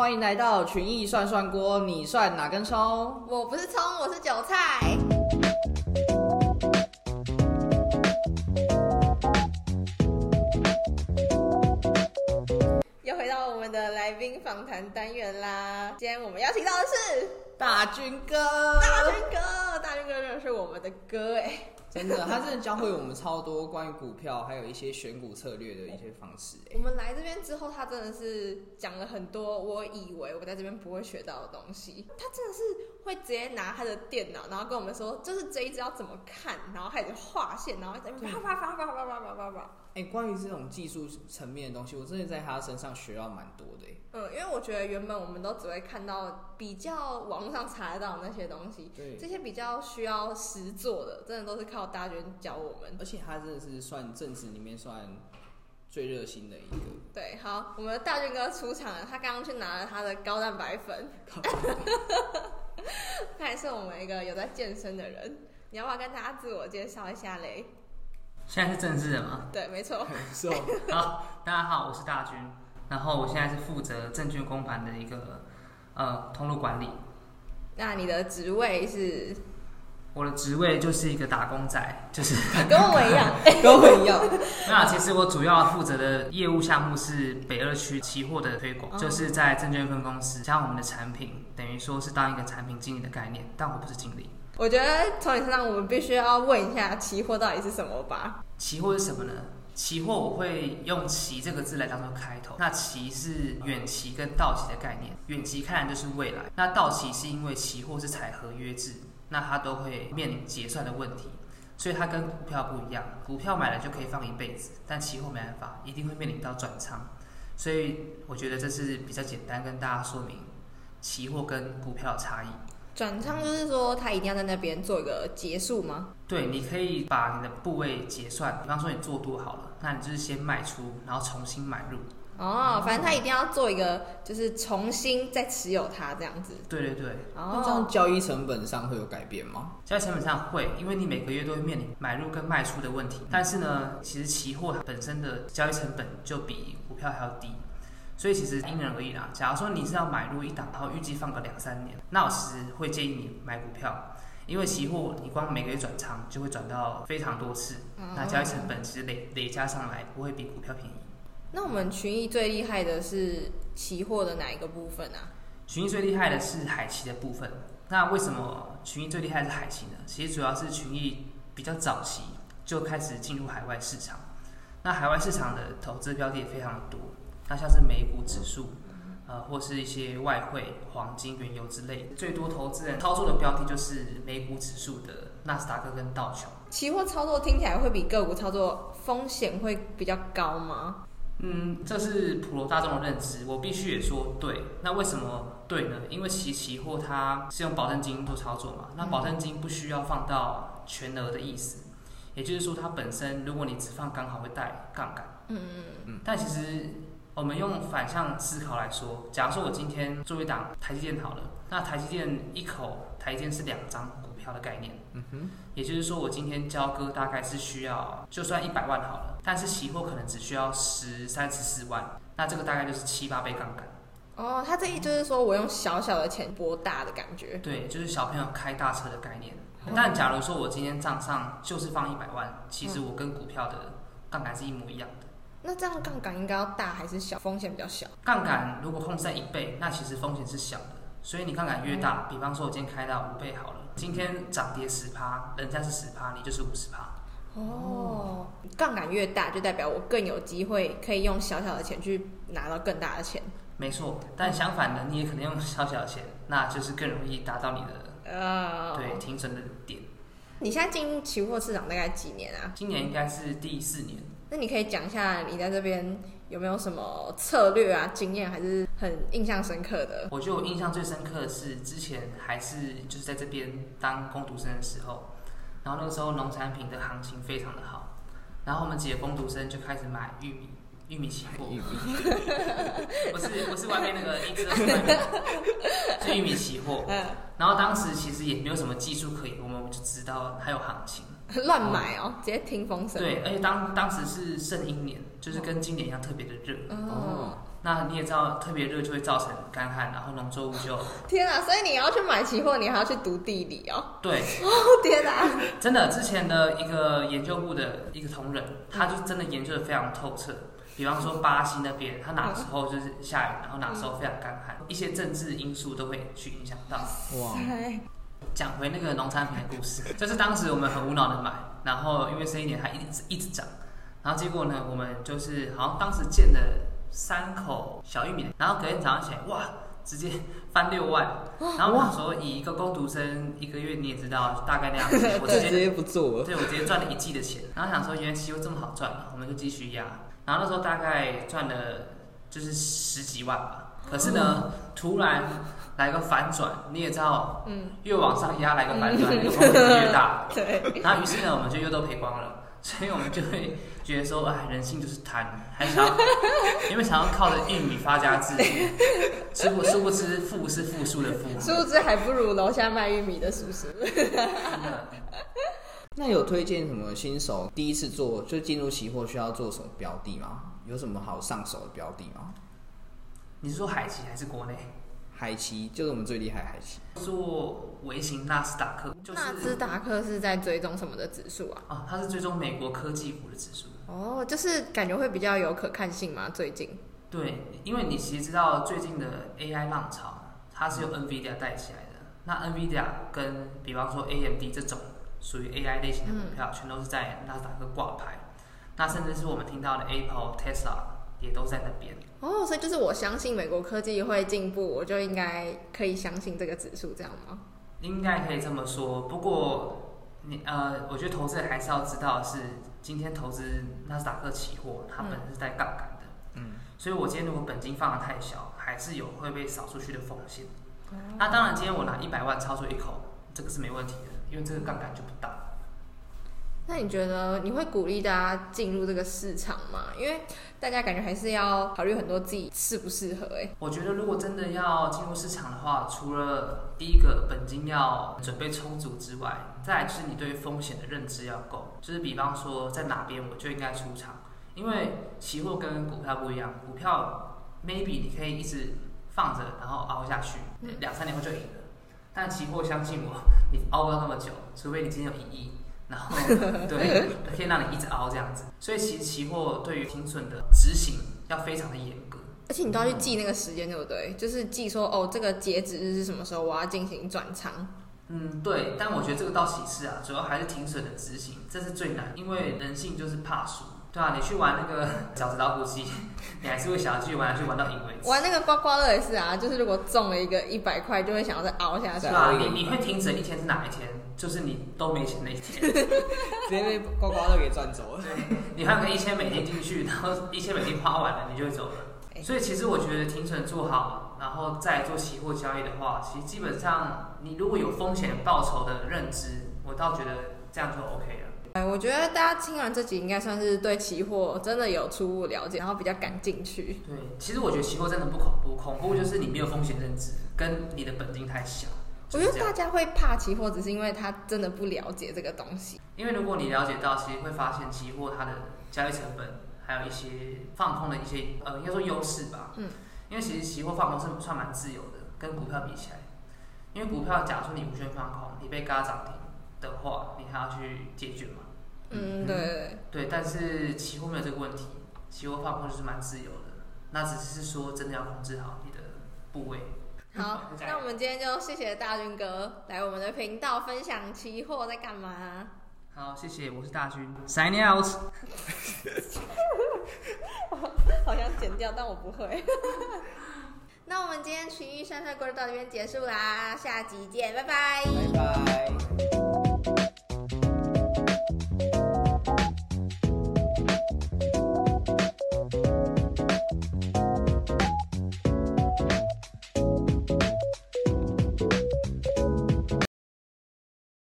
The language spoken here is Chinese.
欢迎来到群艺涮涮锅，你涮哪根葱？我不是葱，我是韭菜。又回到我们的来宾访谈单元啦！今天我们邀请到的是大军哥，大军哥，大军哥真的是我们的哥哎。真的，他真的教会我们超多关于股票，还有一些选股策略的一些方式。我们来这边之后，他真的是讲了很多我以为我在这边不会学到的东西。他真的是会直接拿他的电脑，然后跟我们说，就是这一只要怎么看，然后开始画线，然后在啪啪啪啪啪啪啪啪啪。哎，关于这种技术层面的东西，我真的在他身上学到蛮多的。嗯，因为我觉得原本我们都只会看到比较网络上查得到那些东西，对，这些比较需要实做的，真的都是靠大娟教我们。而且他真的是算正职里面算最热心的一个。对，好，我们的大娟哥出场了，他刚刚去拿了他的高蛋白粉。他还是我们一个有在健身的人，你要不要跟大家自我介绍一下嘞？现在是正式的吗？对，没错。是 好，大家好，我是大军，然后我现在是负责证券公盘的一个呃通路管理。那你的职位是？我的职位就是一个打工仔，就是 跟我一样，跟我一样。那其实我主要负责的业务项目是北二区期货的推广，就是在证券分公司像我们的产品，等于说是当一个产品经理的概念，但我不是经理。我觉得从你身上，我们必须要问一下期货到底是什么吧？期货是什么呢？期货我会用“期”这个字来当做开头。那“期”是远期跟到期的概念，远期看就是未来，那到期是因为期货是采合约制，那它都会面临结算的问题，所以它跟股票不一样。股票买了就可以放一辈子，但期货没办法，一定会面临到转仓。所以我觉得这是比较简单跟大家说明期货跟股票的差异。转仓就是说，他一定要在那边做一个结束吗？对，你可以把你的部位结算，比方说你做多好了，那你就是先卖出，然后重新买入。哦，反正他一定要做一个，就是重新再持有它这样子。对对对。那这样交易成本上会有改变吗？交易成本上会，因为你每个月都会面临买入跟卖出的问题。但是呢，其实期货本身的交易成本就比股票还要低。所以其实因人而异啦。假如说你是要买入一档，然后预计放个两三年，那我其实会建议你买股票，因为期货你光每个月转仓就会转到非常多次，那交易成本其实累累加上来不会比股票便宜。那我们群益最厉害的是期货的哪一个部分啊？群益最厉害的是海期的部分。那为什么群益最厉害是海期呢？其实主要是群益比较早期就开始进入海外市场，那海外市场的投资标的也非常的多。那像是美股指数，呃，或是一些外汇、黄金、原油之类，最多投资人操作的标的就是美股指数的纳斯达克跟道琼。期货操作听起来会比个股操作风险会比较高吗？嗯，这是普罗大众的认知，我必须也说对。那为什么对呢？因为其期货它是用保证金做操作嘛，那保证金不需要放到全额的意思，也就是说它本身如果你只放刚好会带杠杆。嗯嗯嗯。但其实。我们用反向思考来说，假如说我今天做一档台积电好了，那台积电一口台积电是两张股票的概念，嗯哼，也就是说我今天交割大概是需要就算一百万好了，但是期货可能只需要十三十四万，那这个大概就是七八倍杠杆。哦，他这意就是说我用小小的钱博大的感觉。对，就是小朋友开大车的概念。但假如说我今天账上就是放一百万，其实我跟股票的杠杆是一模一样的。那这样杠杆应该要大还是小？风险比较小。杠杆如果控制在一倍，那其实风险是小的。所以你杠杆越大，比方说我今天开到五倍好了，今天涨跌十趴，人家是十趴，你就是五十趴。哦，杠杆越大，就代表我更有机会可以用小小的钱去拿到更大的钱。没错，但相反的，你也可能用小小的钱，那就是更容易达到你的呃对停损的点。你现在进入期货市场大概几年啊？今年应该是第四年。那你可以讲一下你在这边有没有什么策略啊、经验，还是很印象深刻的？我觉得我印象最深刻的是之前还是就是在这边当工读生的时候，然后那个时候农产品的行情非常的好，然后我们几个工读生就开始买玉米。玉米期货，不是不是外面那个一只，是玉米期货。然后当时其实也没有什么技术可以，我们就知道它有行情。乱买哦，直接听风声。对，而且当当时是圣婴年，就是跟今年一样特别的热。哦。那你也知道，特别热就会造成干旱，然后农作物就 天啊！所以你要去买期货，你还要去读地理哦。对，哦天哪！真的，之前的一个研究部的一个同仁，他就真的研究的非常透彻。比方说巴西那边，他哪时候就是下雨，然后哪时候非常干旱，一些政治因素都会去影响到。哇，哎讲回那个农产品的故事，就是当时我们很无脑的买，然后因为这一年它一直一直涨，然后结果呢，我们就是好像当时建了三口小玉米，然后隔天早上起来，哇，直接翻六万，然后我想说，以一个工读生一个月你也知道大概那样子，我直接直接不做了。对我直接赚了一季的钱，然后想说原来期货这么好赚，我们就继续压，然后那时候大概赚了就是十几万吧，可是呢，突然来个反转，你也知道，嗯，越往上压来个反转，那个风险就越大。对，然后于是呢，我们就又都赔光了，所以我们就会觉得说，哎，人性就是贪，还想要，因为想要靠着玉米发家致富，殊不殊不知富是负数的富。殊不知还不如楼下卖玉米的叔叔。那有推荐什么新手第一次做就进入期货需要做什么标的吗？有什么好上手的标的吗？你是说海奇还是国内？海奇就是我们最厉害的海奇，做微型纳斯达克，就纳斯是达克是在追踪什么的指数啊？啊，它是追踪美国科技股的指数。哦，就是感觉会比较有可看性嘛。最近，对，因为你其实知道最近的 AI 浪潮，它是由 NVIDIA 带起来的。那 NVIDIA 跟比方说 AMD 这种属于 AI 类型的股票，全都是在纳斯达克挂牌。那甚至是我们听到的 Apple、Tesla 也都在那边。哦，所以就是我相信美国科技会进步，我就应该可以相信这个指数，这样吗？应该可以这么说。不过你呃，我觉得投资人还是要知道是，今天投资纳斯达克期货，它本身是带杠杆的。嗯，所以我今天如果本金放的太小，还是有会被扫出去的风险。那当然，今天我拿一百万操作一口，这个是没问题的，因为这个杠杆就不大。那你觉得你会鼓励大家进入这个市场吗？因为大家感觉还是要考虑很多自己适不适合、欸。我觉得如果真的要进入市场的话，除了第一个本金要准备充足之外，再来就是你对风险的认知要够。就是比方说，在哪边我就应该出场，因为期货跟股票不一样，股票 maybe 你可以一直放着，然后熬下去，两三年后就赢了。但期货相信我，你熬不到那么久，除非你今天有一亿。然后，对，可以让你一直熬这样子。所以其实期货对于停损的执行要非常的严格。而且你都要去记那个时间，对不对？就是记说哦，这个截止日是什么时候，我要进行转仓。嗯，对。但我觉得这个倒其次啊，主要还是停损的执行，这是最难，因为人性就是怕输。对啊，你去玩那个 小子老虎机，你还是会想要继续玩下去，玩到赢为止。玩那个刮刮乐也是啊，就是如果中了一个一百块，就会想要再熬下去。对啊，你你会停止一天是哪一天？就是你都没钱那一天，直接被刮刮乐给赚走了。对你还有个一千美金进去，然后一千美金花完了，你就会走了。所以其实我觉得停损做好，然后再做期货交易的话，其实基本上你如果有风险报酬的认知，我倒觉得这样就 OK 了。哎，我觉得大家听完这集应该算是对期货真的有初步了解，然后比较敢进去。对，其实我觉得期货真的不恐怖，恐怖就是你没有风险认知，跟你的本金太小。我觉得大家会怕期货，只是因为他真的不了解这个东西。因为如果你了解到，其实会发现期货它的交易成本，还有一些放空的一些呃，应该说优势吧。嗯。因为其实期货放空是算蛮自由的，跟股票比起来。因为股票，假如说你无权放空，你被嘎涨停的话，你还要去解决嘛。嗯，对对对。但是期货没有这个问题，期货放空就是蛮自由的。那只是说真的要控制好你的部位。好，那我们今天就谢谢大军哥来我们的频道分享期货在干嘛。好，谢谢，我是大军，sign out。好想剪掉，但我不会。那我们今天群益山帅哥到这边结束啦，下集见，拜拜。拜拜。